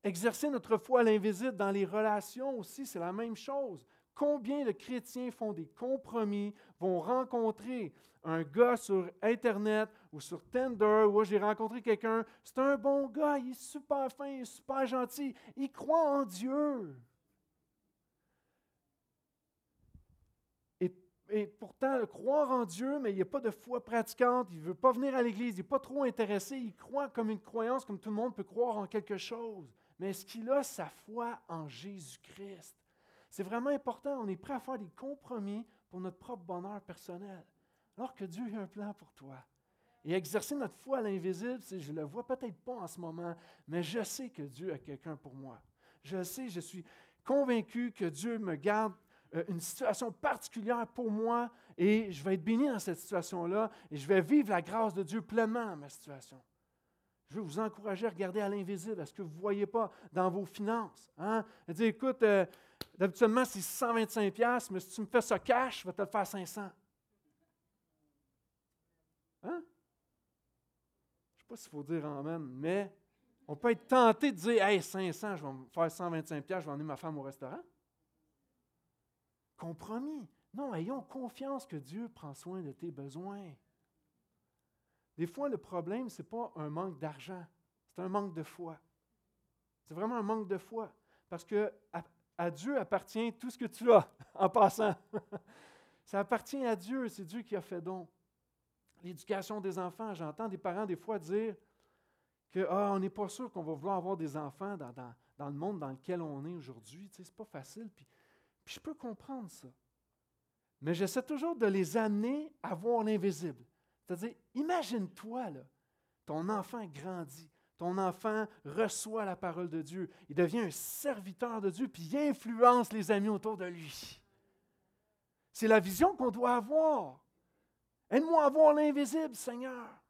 Exercer notre foi à l'invisible dans les relations aussi, c'est la même chose. Combien de chrétiens font des compromis, vont rencontrer un gars sur Internet ou sur Tinder, où j'ai rencontré quelqu'un, c'est un bon gars, il est super fin, il est super gentil, il croit en Dieu. Et pourtant croire en Dieu, mais il n'y a pas de foi pratiquante, il ne veut pas venir à l'Église, il n'est pas trop intéressé, il croit comme une croyance, comme tout le monde peut croire en quelque chose. Mais est-ce qu'il a sa foi en Jésus-Christ? C'est vraiment important, on est prêt à faire des compromis pour notre propre bonheur personnel, alors que Dieu a un plan pour toi. Et exercer notre foi à l'invisible, je ne le vois peut-être pas en ce moment, mais je sais que Dieu a quelqu'un pour moi. Je sais, je suis convaincu que Dieu me garde une situation particulière pour moi et je vais être béni dans cette situation-là et je vais vivre la grâce de Dieu pleinement dans ma situation. Je veux vous encourager à regarder à l'invisible, à ce que vous ne voyez pas dans vos finances. Hein? Dire, écoute, euh, d'habituellement, c'est 125$, mais si tu me fais ça cash, je vais te le faire 500. Hein? Je ne sais pas s'il faut dire Amen, mais on peut être tenté de dire, hey, 500, je vais me faire 125$, je vais emmener ma femme au restaurant compromis. Non, ayons confiance que Dieu prend soin de tes besoins. Des fois, le problème, ce n'est pas un manque d'argent, c'est un manque de foi. C'est vraiment un manque de foi. Parce que à, Dieu appartient tout ce que tu as, en passant. Ça appartient à Dieu, c'est Dieu qui a fait don. L'éducation des enfants, j'entends des parents des fois dire que ah, on n'est pas sûr qu'on va vouloir avoir des enfants dans, le monde dans lequel on est aujourd'hui. Tu sais, c'est pas facile. Je peux comprendre ça. Mais j'essaie toujours de les amener à voir l'invisible. C'est-à-dire, imagine-toi, là, ton enfant grandit, ton enfant reçoit la parole de Dieu, il devient un serviteur de Dieu, puis il influence les amis autour de lui. C'est la vision qu'on doit avoir. Aide-moi à voir l'invisible, Seigneur.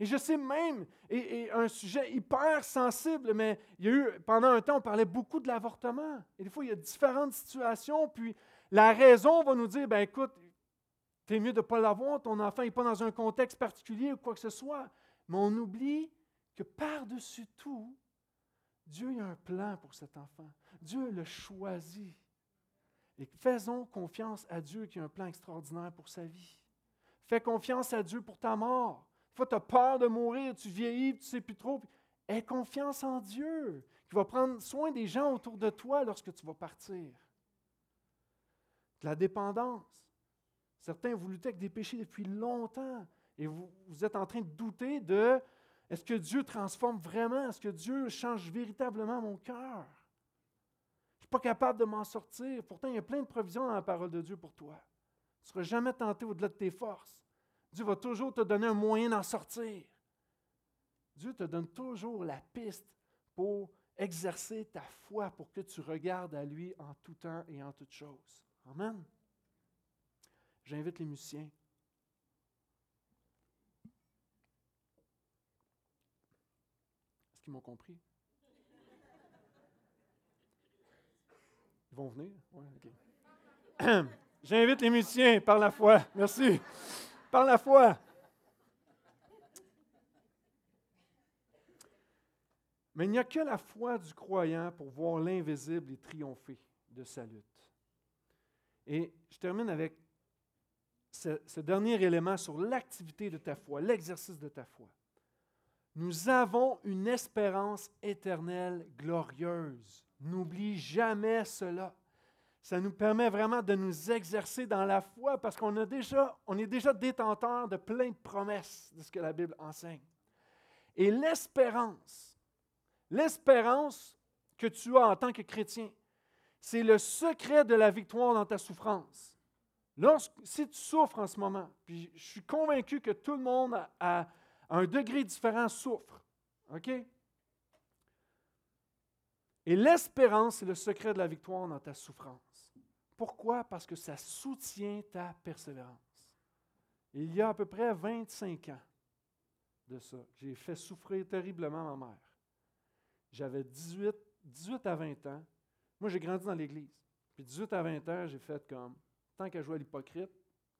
Et je sais même, et, un sujet hyper sensible, mais il y a eu, pendant un temps, on parlait beaucoup de l'avortement. Et des fois, il y a différentes situations, puis la raison va nous dire, ben écoute, es mieux de ne pas l'avoir, ton enfant n'est pas dans un contexte particulier ou quoi que ce soit. Mais on oublie que par-dessus tout, Dieu a un plan pour cet enfant. Dieu l'a choisi. Et faisons confiance à Dieu qui a un plan extraordinaire pour sa vie. Fais confiance à Dieu pour ta mort. Tu as peur de mourir, tu vieillis, tu ne sais plus trop. Aie confiance en Dieu, qui va prendre soin des gens autour de toi lorsque tu vas partir. De la dépendance. Certains, vous luttez avec des péchés depuis longtemps et vous, vous êtes en train de douter de est-ce que Dieu transforme vraiment? Est-ce que Dieu change véritablement mon cœur? Je ne suis pas capable de m'en sortir. Pourtant, il y a plein de provisions dans la parole de Dieu pour toi. Tu ne seras jamais tenté au-delà de tes forces. Dieu va toujours te donner un moyen d'en sortir. Dieu te donne toujours la piste pour exercer ta foi, pour que tu regardes à lui en tout temps et en toutes choses. Amen. J'invite les musiciens. Est-ce qu'ils m'ont compris? Ils vont venir? Oui, OK. J'invite les musiciens par la foi. Merci. Par la foi. Mais il n'y a que la foi du croyant pour voir l'invisible et triompher de sa lutte. Et je termine avec ce, dernier élément sur l'activité de ta foi, l'exercice de ta foi. Nous avons une espérance éternelle glorieuse. N'oublie jamais cela. Ça nous permet vraiment de nous exercer dans la foi parce qu'on déjà, on est déjà détenteur de plein de promesses de ce que la Bible enseigne. Et l'espérance, l'espérance que tu as en tant que chrétien, c'est le secret de la victoire dans ta souffrance si tu souffres en ce moment, puis je suis convaincu que tout le monde à un degré différent souffre, OK? Et l'espérance, c'est le secret de la victoire dans ta souffrance. Pourquoi? Parce que ça soutient ta persévérance. Il y a à peu près 25 ans de ça, j'ai fait souffrir terriblement ma mère. J'avais 18, 18 à 20 ans. Moi, j'ai grandi dans l'Église. Puis 18 à 20 ans, j'ai fait comme tant qu'à jouer à l'hypocrite,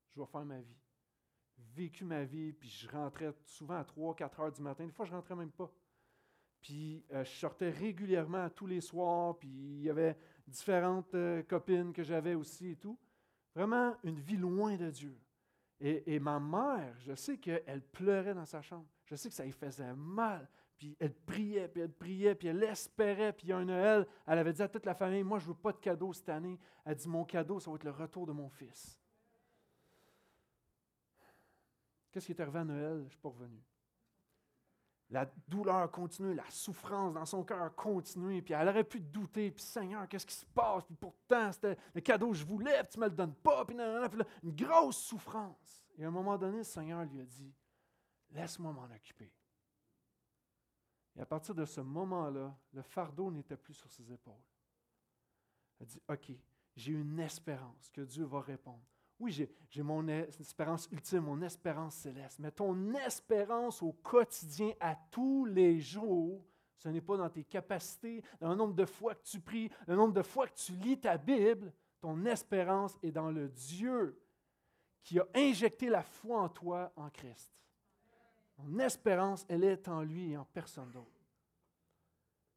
je vais faire ma vie. Vécu ma vie, puis je rentrais souvent à 3-4 heures du matin. Des fois, je rentrais même pas. Puis euh, je sortais régulièrement tous les soirs, puis il y avait différentes euh, copines que j'avais aussi et tout. Vraiment une vie loin de Dieu. Et, ma mère, je sais qu'elle pleurait dans sa chambre. Je sais que ça lui faisait mal. Puis elle priait, puis elle priait, puis elle espérait. Puis un Noël, elle avait dit à toute la famille, moi je ne veux pas de cadeau cette année. Elle dit, mon cadeau, ça va être le retour de mon fils. Qu'est-ce qui est arrivé à Noël? Je ne suis pas revenu. La douleur continue, la souffrance dans son cœur continue, puis elle aurait pu douter, puis Seigneur, qu'est-ce qui se passe? Puis pourtant, c'était le cadeau que je voulais, puis tu ne me le donnes pas, puis, une grosse souffrance. Et à un moment donné, le Seigneur lui a dit, laisse-moi m'en occuper. Et à partir de ce moment-là, le fardeau n'était plus sur ses épaules. Elle dit, OK, j'ai une espérance que Dieu va répondre. Oui, j'ai mon espérance ultime, mon espérance céleste, mais ton espérance au quotidien, à tous les jours, ce n'est pas dans tes capacités, dans le nombre de fois que tu pries, le nombre de fois que tu lis ta Bible. Ton espérance est dans le Dieu qui a injecté la foi en toi en Christ. Mon espérance, elle est en lui et en personne d'autre.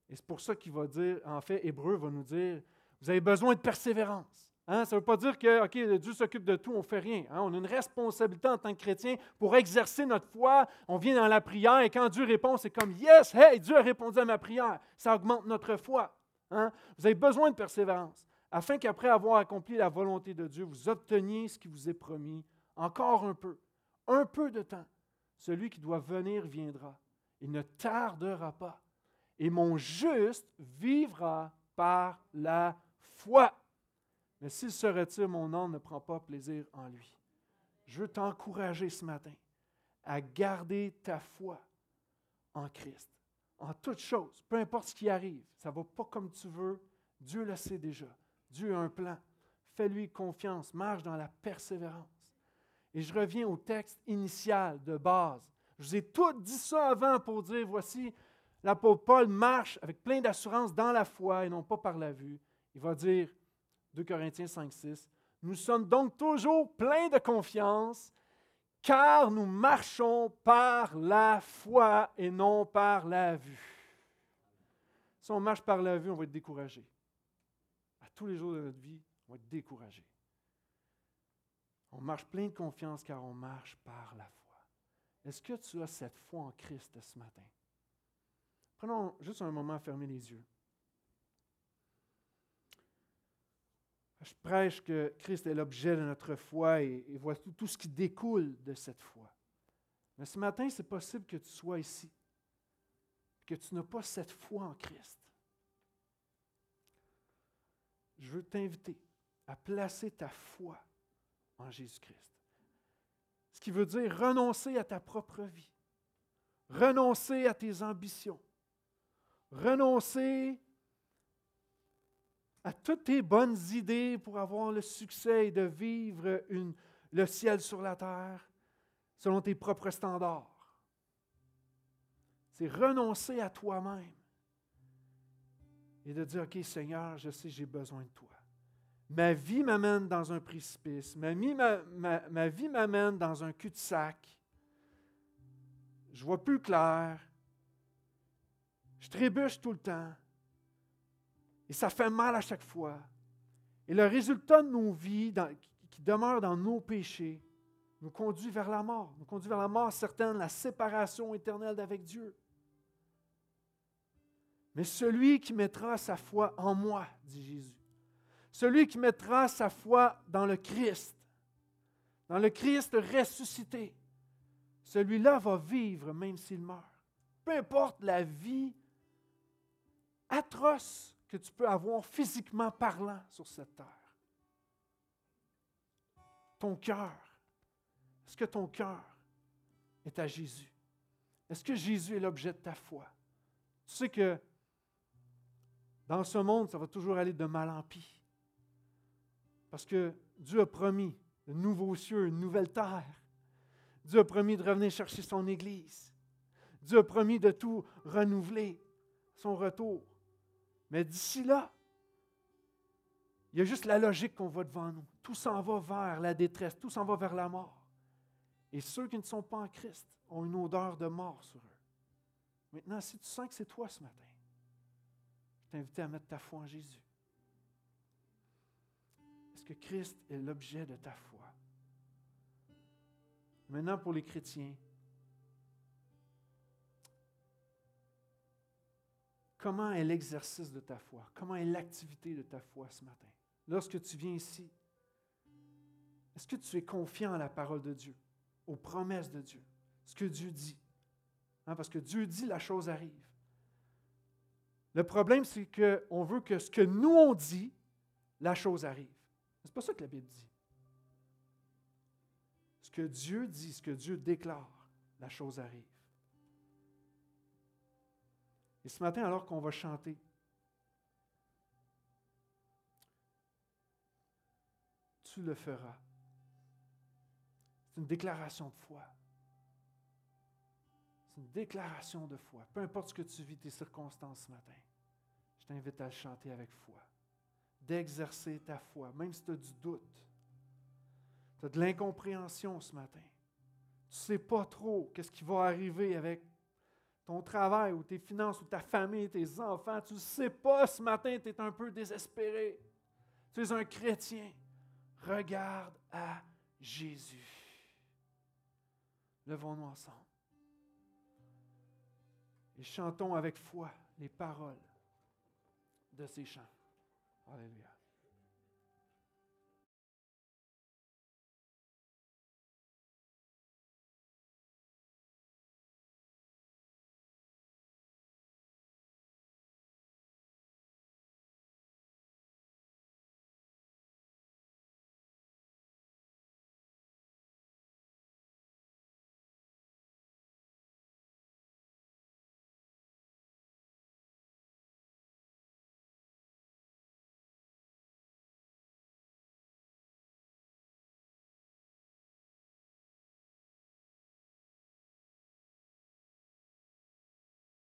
Et c'est pour ça qu'il va dire, en fait, Hébreu va nous dire, vous avez besoin de persévérance. Hein? Ça ne veut pas dire que Dieu s'occupe de tout, on ne fait rien. Hein? On a une responsabilité en tant que chrétien pour exercer notre foi. On vient dans la prière et quand Dieu répond, c'est comme Yes, hey, Dieu a répondu à ma prière. Ça augmente notre foi. Hein? Vous avez besoin de persévérance afin qu'après avoir accompli la volonté de Dieu, vous obteniez ce qui vous est promis encore un peu, un peu de temps. Celui qui doit venir viendra. Il ne tardera pas. Et mon juste vivra par la foi. Mais s'il se retire, mon âme ne prend pas plaisir en lui. Je veux t'encourager ce matin à garder ta foi en Christ. En toutes choses, peu importe ce qui arrive, ça ne va pas comme tu veux, Dieu le sait déjà. Dieu a un plan. Fais-lui confiance, marche dans la persévérance. Et je reviens au texte initial de base. Je vous ai tout dit ça avant pour dire, voici, l'apôtre Paul marche avec plein d'assurance dans la foi et non pas par la vue. Il va dire, 2 Corinthiens 5, 6, Nous sommes donc toujours pleins de confiance, car nous marchons par la foi et non par la vue. Si on marche par la vue, on va être découragé. À tous les jours de notre vie, on va être découragé. On marche plein de confiance car on marche par la foi. Est-ce que tu as cette foi en Christ ce matin? Prenons juste un moment à fermer les yeux. Je prêche que Christ est l'objet de notre foi et, voit tout, ce qui découle de cette foi. Mais ce matin, c'est possible que tu sois ici, que tu n'as pas cette foi en Christ. Je veux t'inviter à placer ta foi en Jésus-Christ. Ce qui veut dire renoncer à ta propre vie, renoncer à tes ambitions, renoncer à toutes tes bonnes idées pour avoir le succès et de vivre le ciel sur la terre selon tes propres standards. C'est renoncer à toi-même et de dire, OK Seigneur, je sais, j'ai besoin de toi. Ma vie m'amène dans un précipice, ma vie, ma vie m'amène dans un cul-de-sac. Je vois plus clair. Je trébuche tout le temps. Et ça fait mal à chaque fois. Et le résultat de nos vies qui demeure dans nos péchés nous conduit vers la mort. Nous conduit vers la mort certaine, la séparation éternelle d'avec Dieu. Mais celui qui mettra sa foi en moi, dit Jésus, celui qui mettra sa foi dans le Christ, dans le Christ ressuscité, celui-là va vivre même s'il meurt. Peu importe la vie atroce que tu peux avoir physiquement parlant sur cette terre. Ton cœur. Est-ce que ton cœur est à Jésus? Est-ce que Jésus est l'objet de ta foi? Tu sais que dans ce monde, ça va toujours aller de mal en pis. Parce que Dieu a promis de nouveaux cieux, une nouvelle terre. Dieu a promis de revenir chercher son Église. Dieu a promis de tout renouveler, son retour. Mais d'ici là, il y a juste la logique qu'on voit devant nous. Tout s'en va vers la détresse, tout s'en va vers la mort. Et ceux qui ne sont pas en Christ ont une odeur de mort sur eux. Maintenant, si tu sens que c'est toi ce matin, je t'invite à mettre ta foi en Jésus. Est-ce que Christ est l'objet de ta foi? Maintenant, pour les chrétiens, Comment est l'exercice de ta foi? Comment est l'activité de ta foi ce matin? Lorsque tu viens ici, est-ce que tu es confiant à la parole de Dieu, aux promesses de Dieu, ce que Dieu dit? Hein, parce que Dieu dit, la chose arrive. Le problème, c'est qu'on veut que ce que nous on dit, la chose arrive. Ce n'est pas ça que la Bible dit. Ce que Dieu dit, ce que Dieu déclare, la chose arrive. Et ce matin, alors qu'on va chanter, tu le feras. C'est une déclaration de foi. C'est une déclaration de foi. Peu importe ce que tu vis, tes circonstances ce matin, je t'invite à le chanter avec foi. D'exercer ta foi, même si tu as du doute. Tu as de l'incompréhension ce matin. Tu ne sais pas trop qu'est-ce qui va arriver avec ton travail ou tes finances ou ta famille, tes enfants, tu ne sais pas ce matin, tu es un peu désespéré. Tu es un chrétien. Regarde à Jésus. Levons-nous ensemble. Et chantons avec foi les paroles de ces chants. Alléluia.